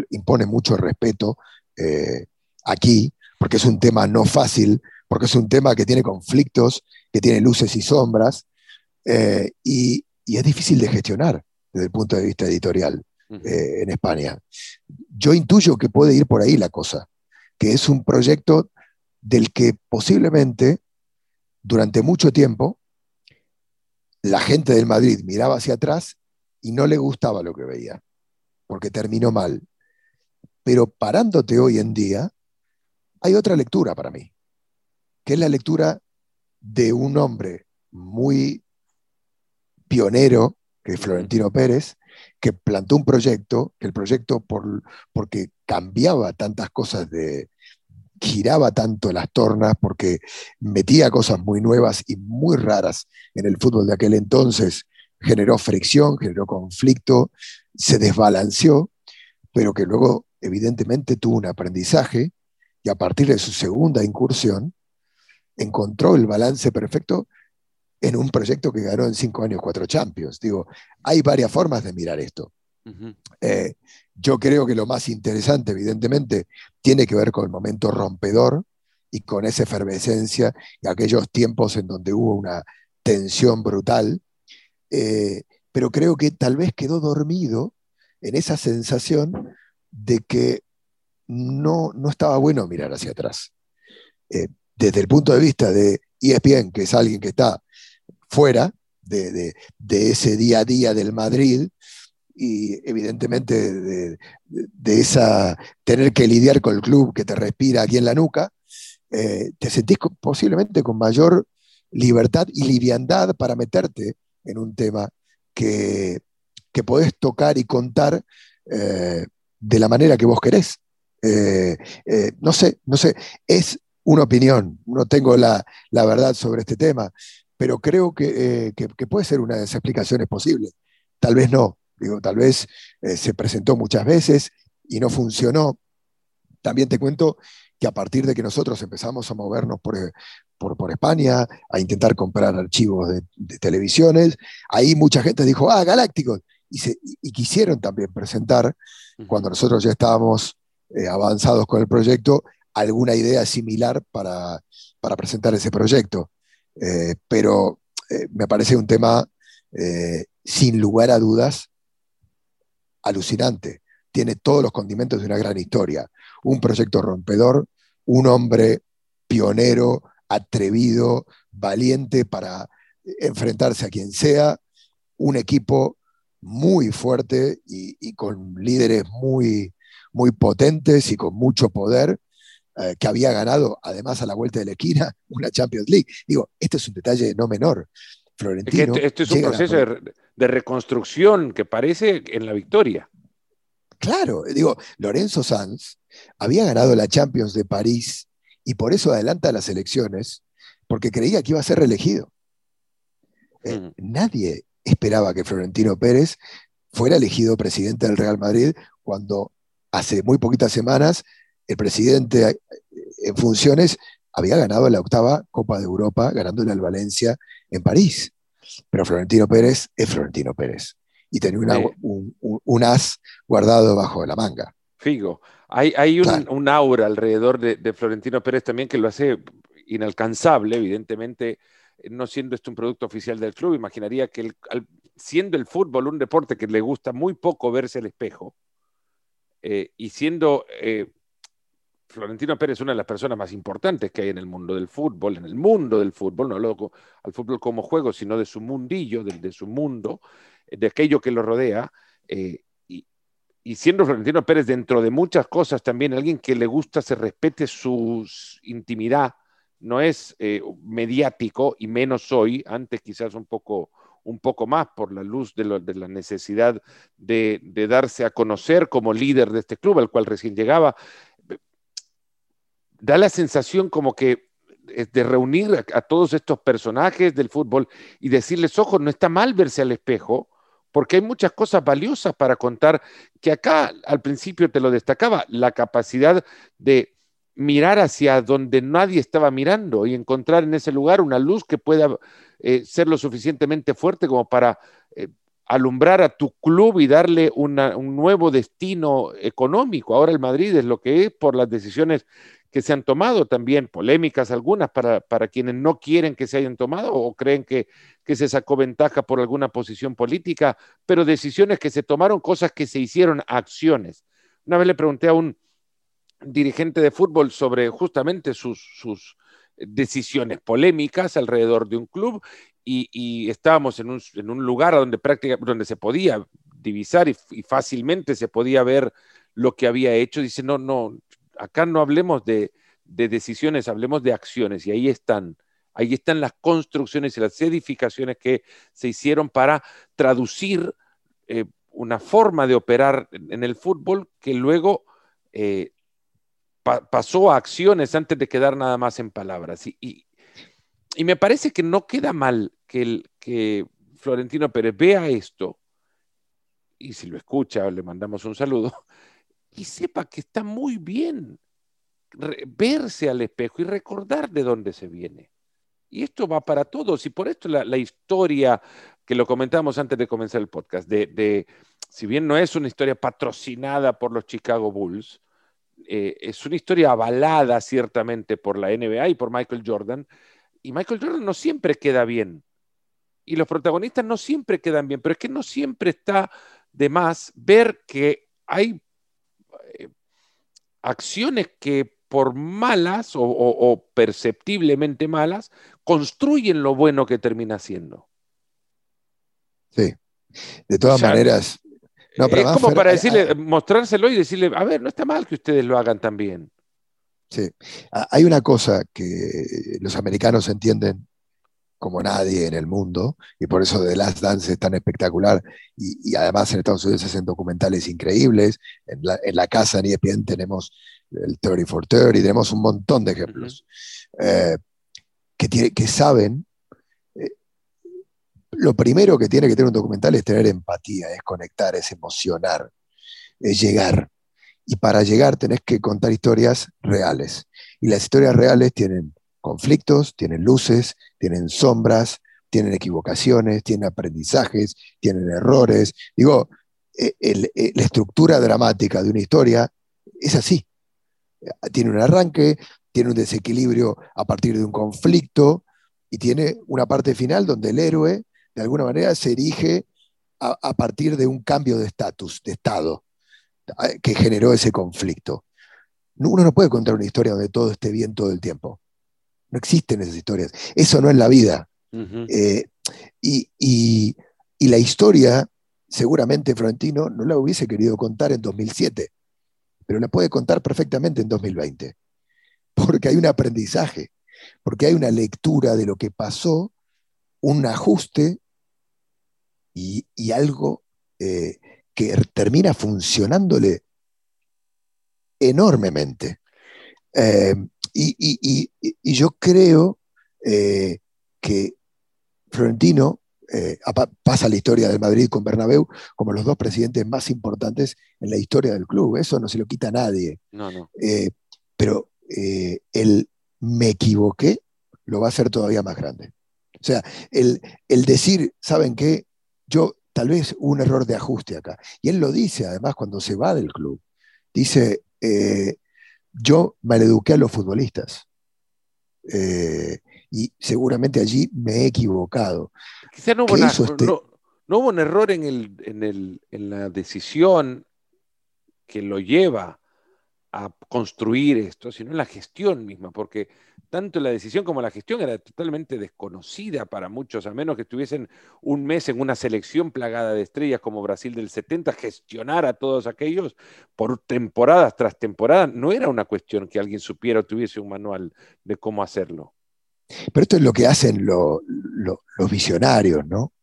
impone mucho respeto aquí, porque es un tema no fácil porque es un tema que tiene conflictos, que tiene luces y sombras, eh, y, es difícil de gestionar desde el punto de vista editorial eh, en España. Yo intuyo que puede ir por ahí la cosa, que es un proyecto del que posiblemente durante mucho tiempo la gente del Madrid miraba hacia atrás y no le gustaba lo que veía, porque terminó mal. Pero parándote hoy en día, hay otra lectura para mí que es la lectura de un hombre muy pionero, que es Florentino Pérez, que plantó un proyecto, que el proyecto, por, porque cambiaba tantas cosas de, giraba tanto las tornas, porque metía cosas muy nuevas y muy raras en el fútbol de aquel entonces, generó fricción, generó conflicto, se desbalanceó, pero que luego evidentemente tuvo un aprendizaje y a partir de su segunda incursión encontró el balance perfecto en un proyecto que ganó en cinco años cuatro Champions. Digo, hay varias formas de mirar esto. Eh, yo creo que lo más interesante, evidentemente, tiene que ver con el momento rompedor y con esa efervescencia y aquellos tiempos en donde hubo una tensión brutal. Eh, pero creo que tal vez quedó dormido en esa sensación de que no, no estaba bueno mirar hacia atrás. Eh, desde el punto de vista de ESPN, que es alguien que está fuera de, ese día a día del Madrid, y evidentemente de, esa tener que lidiar con el club que te respira aquí en la nuca, eh, te sentís posiblemente con mayor libertad y liviandad para meterte en un tema que, que podés tocar y contar eh, de la manera que vos querés. Eh, no sé, no sé, es una opinión, no tengo la, verdad sobre este tema, pero creo eh, que, puede ser una de esas explicaciones posibles. Tal vez no, digo, tal vez eh, se presentó muchas veces y no funcionó. También te cuento que a partir de que nosotros empezamos a movernos por, eh, por, España, a intentar comprar archivos de, televisiones, ahí mucha gente dijo, ah, Galácticos, y, se, y quisieron también presentar, cuando nosotros ya estábamos avanzados con el proyecto, alguna idea similar para, presentar ese proyecto. Eh, pero eh, me parece un tema, eh, sin lugar a dudas, alucinante. Tiene todos los condimentos de una gran historia. Un proyecto rompedor, un hombre pionero, atrevido, valiente para enfrentarse a quien sea, un equipo muy fuerte y, y con líderes muy, muy potentes y con mucho poder, eh, que había ganado, además a la vuelta de la esquina, [laughs] una Champions League. Digo, este es un detalle no menor. Florentino. este es un proceso de, reconstrucción que parece en la victoria. Claro, digo, Lorenzo Sanz había ganado la Champions de París y por eso adelanta las elecciones, porque creía que iba a ser reelegido. Eh, mm. Nadie esperaba que Florentino Pérez fuera elegido presidente del Real Madrid cuando hace muy poquitas semanas el presidente eh, en funciones había ganado la octava Copa de Europa, ganándole al Valencia en París. Pero Florentino Pérez es Florentino Pérez y tenía un, as guardado bajo la manga. Figo, hay, un, aura alrededor de, Florentino Pérez también que lo hace inalcanzable, evidentemente, no siendo esto un producto oficial del club, imaginaría que siendo el fútbol un deporte que le gusta muy poco verse el espejo, eh, y siendo eh, Florentino Pérez es una de las personas más importantes que hay en el mundo del fútbol, en el mundo del fútbol, no loco al fútbol como juego, sino de su mundillo, de, su mundo, de aquello que lo rodea. Eh, y, siendo Florentino Pérez dentro de muchas cosas también alguien que le gusta, se respete su intimidad, no es eh, mediático y menos hoy, antes quizás un poco, un poco más por la luz de, la necesidad de, darse a conocer como líder de este club, al cual recién llegaba. Da la sensación como que de reunir a, todos estos personajes del fútbol y decirles, ojo, no está mal verse al espejo, porque hay muchas cosas valiosas para contar, que acá al principio te lo destacaba, la capacidad de mirar hacia donde nadie estaba mirando y encontrar en ese lugar una luz que pueda eh, ser lo suficientemente fuerte como para eh, alumbrar a tu club y darle un nuevo destino económico. Ahora el Madrid es lo que es por las decisiones que se han tomado también, polémicas algunas para, quienes no quieren que se hayan tomado o creen que, que se sacó ventaja por alguna posición política, pero decisiones que se tomaron, cosas que se hicieron, acciones. Una vez le pregunté a un dirigente de fútbol sobre justamente sus, sus decisiones polémicas alrededor de un club y, estábamos en un, en un, lugar donde, prácticamente, donde se podía divisar y, y, fácilmente se podía ver lo que había hecho. Dice, no, no, acá no hablemos de, decisiones, hablemos de acciones y ahí están. Ahí están las construcciones y las edificaciones que se hicieron para traducir eh, una forma de operar en el fútbol que luego eh, pasó a acciones antes de quedar nada más en palabras. Y, me parece que no queda mal que, que Florentino Pérez vea esto, y si lo escucha, le mandamos un saludo, y sepa que está muy bien verse al espejo y recordar de dónde se viene. Y esto va para todos, y por esto la, historia que lo comentamos antes de comenzar el podcast, de, si bien no es una historia patrocinada por los Chicago Bulls, eh, es una historia avalada ciertamente por la NBA y por Michael Jordan, y Michael Jordan no siempre queda bien, y los protagonistas no siempre quedan bien, pero es que no siempre está de más ver que hay acciones que por malas o, perceptiblemente malas construyen lo bueno que termina siendo. Sí. De todas maneras. es como para decirle, mostrárselo y decirle, a ver, no está mal que ustedes lo hagan también. Sí. Hay una cosa que los americanos entienden como nadie en el mundo, y por eso The Last Dance es tan espectacular, y, además en Estados Unidos se hacen documentales increíbles, en la, casa en ESPN tenemos el 30 for 30, tenemos un montón de ejemplos, eh, que, que saben, eh, lo primero que tiene que tener un documental es tener empatía, es conectar, es emocionar, es llegar. Y para llegar tenés que contar historias reales. Y las historias reales tienen conflictos, tienen luces, tienen sombras, tienen equivocaciones, tienen aprendizajes, tienen errores. Digo, eh, eh, la estructura dramática de una historia es así. Tiene un arranque, tiene un desequilibrio a partir de un conflicto y tiene una parte final donde el héroe, de alguna manera, se erige a, a partir de un cambio de estatus, de estado, que generó ese conflicto. Uno no puede contar una historia donde todo esté bien todo el tiempo. No existen esas historias. Eso no es la vida. Eh, y, la historia, seguramente Florentino no la hubiese querido contar en 2007, pero la puede contar perfectamente en 2020. Porque hay un aprendizaje, porque hay una lectura de lo que pasó, un ajuste y, algo eh, que termina funcionándole enormemente. Eh, y, yo creo eh, que Florentino eh, pasa la historia del Madrid con Bernabéu como los dos presidentes más importantes en la historia del club. Eso no se lo quita a nadie. No, no. Eh, pero el me equivoqué lo va a hacer todavía más grande. O sea, el, el decir, ¿saben qué? Yo tal vez un error de ajuste acá. Y él lo dice además cuando se va del club. Dice, yo maleduqué a los futbolistas. Eh, y seguramente allí me he equivocado. Quizá no hubo, un error en, el, en la decisión que lo lleva a construir esto, sino en la gestión misma, porque tanto la decisión como la gestión era totalmente desconocida para muchos, a menos que estuviesen un mes en una selección plagada de estrellas como Brasil del 70, gestionar a todos aquellos por temporadas tras temporada, no era una cuestión que alguien supiera o tuviese un manual de cómo hacerlo. Pero esto es lo que hacen los visionarios, ¿no?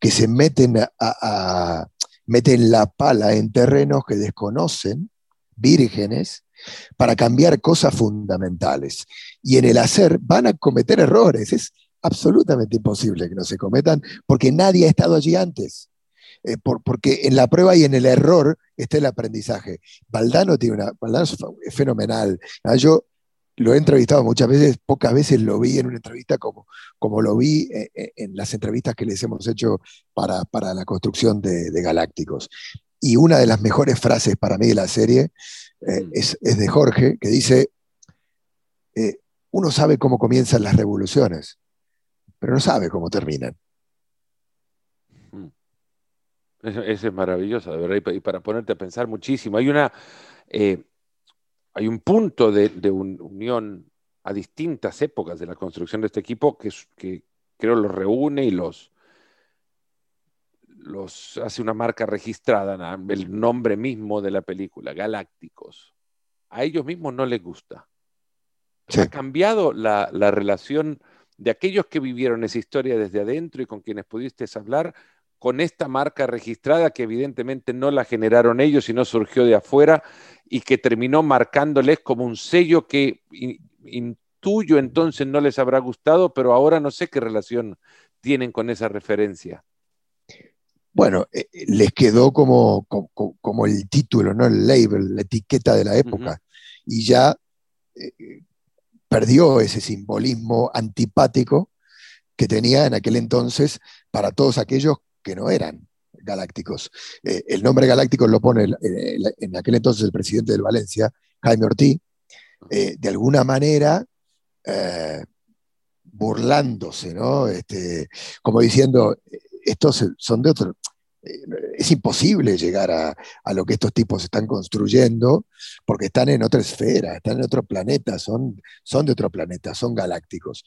que se meten, a, meten la pala en terrenos que desconocen, vírgenes, para cambiar cosas fundamentales. Y en el hacer van a cometer errores. Es absolutamente imposible que no se cometan porque nadie ha estado allí antes. Eh, porque en la prueba y en el error está el aprendizaje. Valdano tiene una, Valdano es fenomenal. Ah, yo lo he entrevistado muchas veces, pocas veces lo vi en una entrevista como, como lo vi eh, eh, en, las entrevistas que les hemos hecho para, la construcción de, Galácticos. Y una de las mejores frases para mí de la serie mm. es, es, de Jorge, que dice, uno sabe cómo comienzan las revoluciones, pero no sabe cómo terminan. Eso es maravilloso, de verdad, y para ponerte a pensar muchísimo. Hay una, eh, hay un punto de, unión a distintas épocas de la construcción de este equipo que, que creo los reúne y los, los hace una marca registrada, el nombre mismo de la película, Galácticos. A ellos mismos no les gusta. Ha cambiado la, la relación de aquellos que vivieron esa historia desde adentro y con quienes pudiste hablar con esta marca registrada que evidentemente no la generaron ellos, sino surgió de afuera y que terminó marcándoles como un sello que intuyo entonces no les habrá gustado, pero ahora no sé qué relación tienen con esa referencia. Bueno, eh, eh, les quedó como, como, el título, ¿no? el label, la etiqueta de la época, y ya eh, perdió ese simbolismo antipático que tenía en aquel entonces para todos aquellos que no eran galácticos. Eh, el nombre galáctico lo pone en aquel entonces el presidente del Valencia, Jaime Ortiz, eh, de alguna manera burlándose, ¿no? Este, como diciendo, estos son de otro, es imposible llegar a, a, lo que estos tipos están construyendo porque están en otra esfera, están en otro planeta, son, son de otro planeta, son galácticos.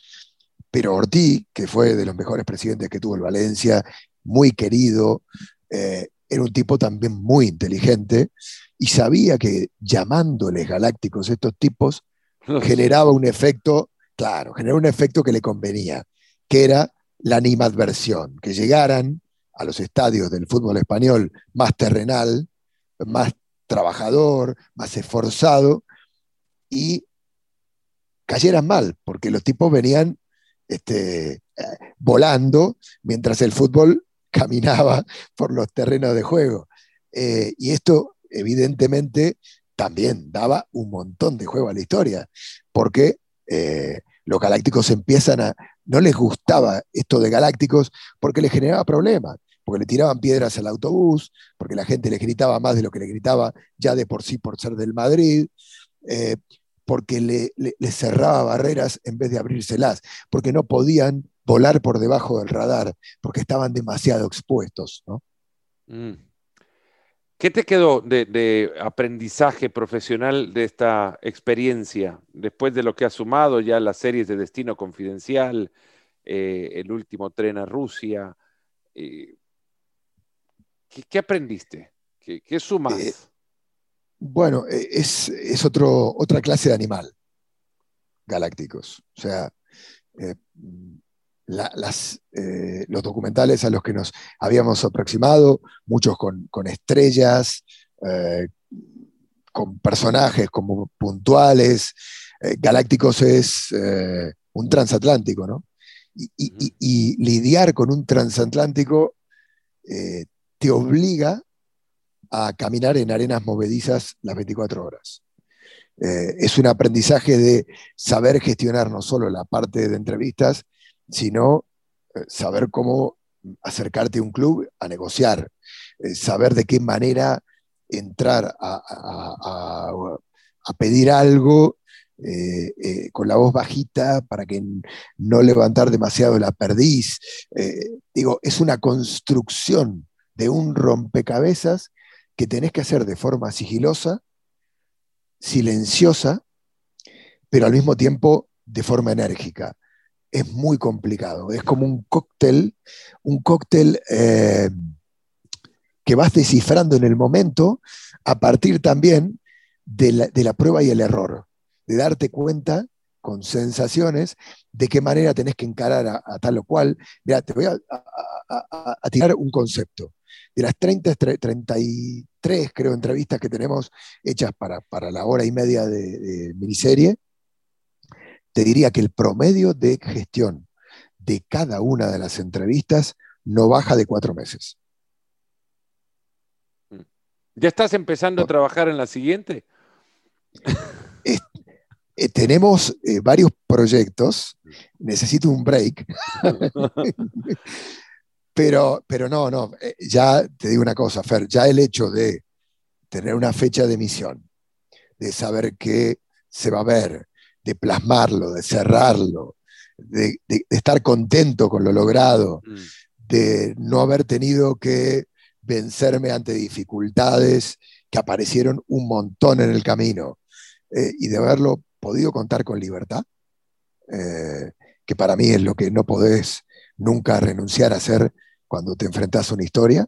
Pero Ortiz, que fue de los mejores presidentes que tuvo el Valencia muy querido, eh, era un tipo también muy inteligente y sabía que llamándoles galácticos estos tipos [laughs] generaba un efecto, claro, generaba un efecto que le convenía, que era la animadversión, que llegaran a los estadios del fútbol español más terrenal, más trabajador, más esforzado, y cayeran mal, porque los tipos venían este, eh, volando, mientras el fútbol [laughs] caminaba por los terrenos de juego. Eh, y esto, evidentemente, también daba un montón de juego a la historia, porque eh, los galácticos empiezan a... No les gustaba esto de galácticos porque les generaba problemas, porque le tiraban piedras al autobús, porque la gente le gritaba más de lo que le gritaba ya de por sí por ser del Madrid, eh, porque le, cerraba barreras en vez de abrírselas, porque no podían volar por debajo del radar, porque estaban demasiado expuestos. ¿no? Mm. ¿Qué te quedó de, aprendizaje profesional de esta experiencia después de lo que has sumado ya las series de Destino Confidencial, eh, el último tren a Rusia? Eh, ¿qué, aprendiste? ¿Qué, sumas? Eh, bueno, es, es otro, otra clase de animal galácticos. O sea, las, eh, los documentales a los que nos habíamos aproximado, muchos con, estrellas, eh, con personajes como puntuales. Eh, Galácticos es un transatlántico, ¿no? Y, lidiar con un transatlántico te obliga a caminar en arenas movedizas las 24 horas. es un aprendizaje de saber gestionar no solo la parte de entrevistas, sino eh, saber cómo acercarte a un club a negociar, eh, saber de qué manera entrar a, pedir algo eh, con la voz bajita para que no levantar demasiado la perdiz. digo, es una construcción de un rompecabezas que tenés que hacer de forma sigilosa, silenciosa, pero al mismo tiempo de forma enérgica es muy complicado. Es como un cóctel, un cóctel eh, que vas descifrando en el momento a partir también de la, prueba y el error, de darte cuenta con sensaciones, de qué manera tenés que encarar a, tal o cual. Mira, te voy a, tirar un concepto. De las 30, 33, creo, entrevistas que tenemos hechas para, la hora y media de, miniserie, te diría que el promedio de gestión de cada una de las entrevistas no baja de cuatro meses. ¿Ya estás empezando a trabajar en la siguiente? [laughs] Eh, tenemos eh, varios proyectos, necesito un break, [laughs] pero, pero no, no, eh, ya te digo una cosa, Fer, ya el hecho de tener una fecha de emisión, de saber qué se va a ver, de plasmarlo, de cerrarlo, de, estar contento con lo logrado, mm. de no haber tenido que vencerme ante dificultades que aparecieron un montón en el camino y de haberlo podido contar con libertad, eh, que para mí es lo que no podés nunca renunciar a hacer cuando te enfrentas a una historia,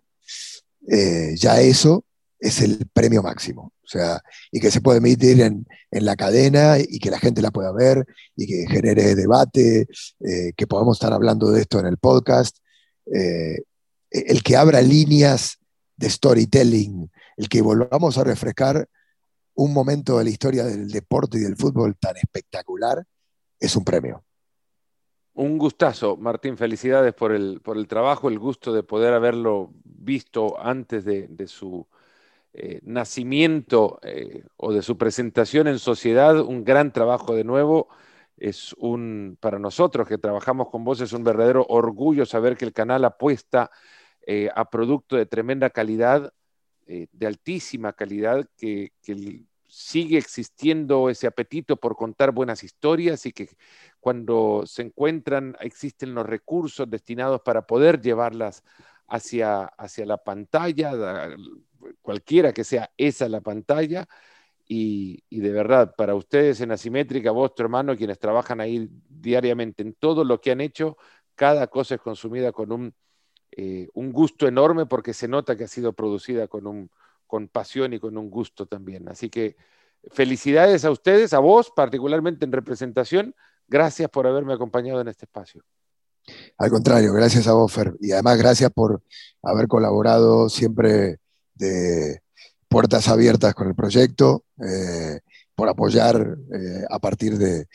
eh, ya eso es el premio máximo. O sea, y que se puede emitir en, la cadena y que la gente la pueda ver y que genere debate, eh, que podamos estar hablando de esto en el podcast. el que abra líneas de storytelling, el que volvamos a refrescar un momento de la historia del deporte y del fútbol tan espectacular es un premio. Un gustazo, Martín. Felicidades por el, por el trabajo, el gusto de poder haberlo visto antes de, su eh, nacimiento eh, o de su presentación en sociedad. Un gran trabajo de nuevo. Es un, para nosotros que trabajamos con vos, es un verdadero orgullo saber que el canal apuesta eh, a producto de tremenda calidad, de altísima calidad, que, que sigue existiendo ese apetito por contar buenas historias y que cuando se encuentran existen los recursos destinados para poder llevarlas hacia, hacia la pantalla, cualquiera que sea esa la pantalla. Y, de verdad, para ustedes en Asimétrica, vos, tu hermano, quienes trabajan ahí diariamente en todo lo que han hecho, cada cosa es consumida con un, eh, un gusto enorme porque se nota que ha sido producida con un, con pasión y con un gusto también. Así que felicidades a ustedes, a vos particularmente en representación. Gracias por haberme acompañado en este espacio. Al contrario, gracias a vos, Fer. Y además gracias por haber colaborado siempre de puertas abiertas con el proyecto, eh, por apoyar eh, a partir de,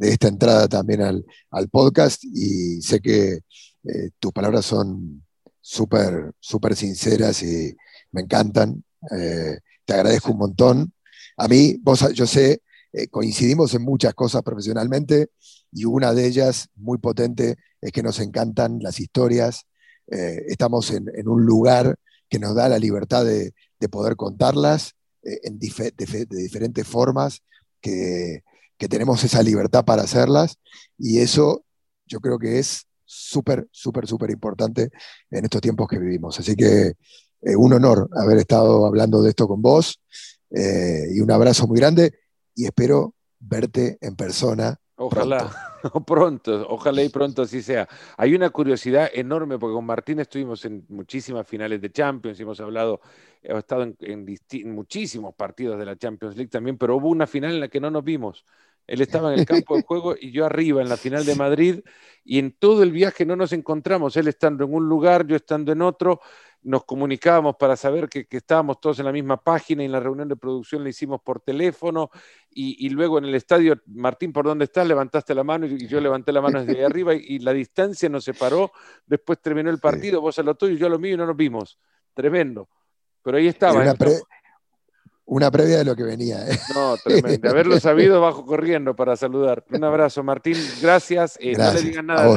esta entrada también al, podcast. Y sé que eh, tus palabras son súper, súper sinceras y me encantan. Te agradezco un montón. A mí, vos, yo sé, coincidimos en muchas cosas profesionalmente y una de ellas muy potente es que nos encantan las historias. Estamos en, un lugar que nos da la libertad de, poder contarlas en de, diferentes formas, que, que tenemos esa libertad para hacerlas y eso yo creo que es súper, súper, súper importante en estos tiempos que vivimos. Así que eh, un honor haber estado hablando de esto con vos eh, y un abrazo muy grande y espero verte en persona. Ojalá, pronto. [laughs] ojalá y pronto así sea. Hay una curiosidad enorme porque con Martín estuvimos en muchísimas finales de Champions, hemos hablado, hemos estado en, en muchísimos partidos de la Champions League también, pero hubo una final en la que no nos vimos. Él estaba en el [laughs] campo de juego y yo arriba en la final de Madrid y en todo el viaje no nos encontramos, él estando en un lugar, yo estando en otro nos comunicábamos para saber que, estábamos todos en la misma página y en la reunión de producción la hicimos por teléfono y, luego en el estadio, Martín, ¿por dónde estás? Levantaste la mano y, yo levanté la mano desde ahí arriba y, la distancia nos separó, después terminó el partido, vos a lo tuyo, yo a lo mío y no nos vimos. Tremendo. Pero ahí estaba. Una, previa de lo que venía. ¿eh? No, tremendo. Haberlo [laughs] sabido bajo corriendo para saludar. Un abrazo, Martín. Gracias. Eh, no le digan nada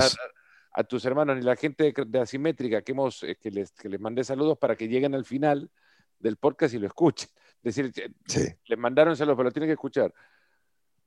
a tus hermanos ni la gente de, Asimétrica que, hemos, eh, que, les, que les mandé saludos para que lleguen al final del podcast y lo escuchen. Es decir, les mandaron saludos, pero lo tienen que escuchar.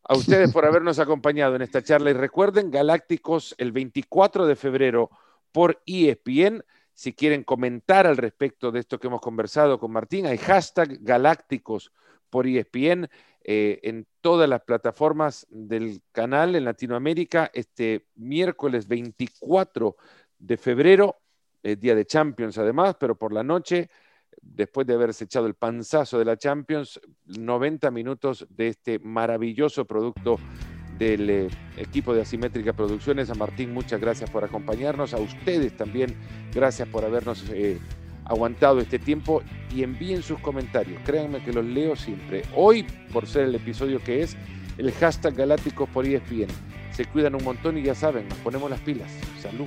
A ustedes por [laughs] habernos acompañado en esta charla y recuerden, Galácticos el 24 de febrero por ESPN. Si quieren comentar al respecto de esto que hemos conversado con Martín, hay hashtag Galácticos por ESPN. Eh, en todas las plataformas del canal en Latinoamérica este miércoles 24 de febrero, eh, día de Champions además, pero por la noche, después de haberse echado el panzazo de la Champions, 90 minutos de este maravilloso producto del eh, equipo de Asimétrica Producciones. A Martín, muchas gracias por acompañarnos. A ustedes también, gracias por habernos eh, aguantado este tiempo y envíen sus comentarios. Créanme que los leo siempre. Hoy, por ser el episodio que es, el hashtag Galácticos por ESPN. Se cuidan un montón y ya saben, nos ponemos las pilas. Salud.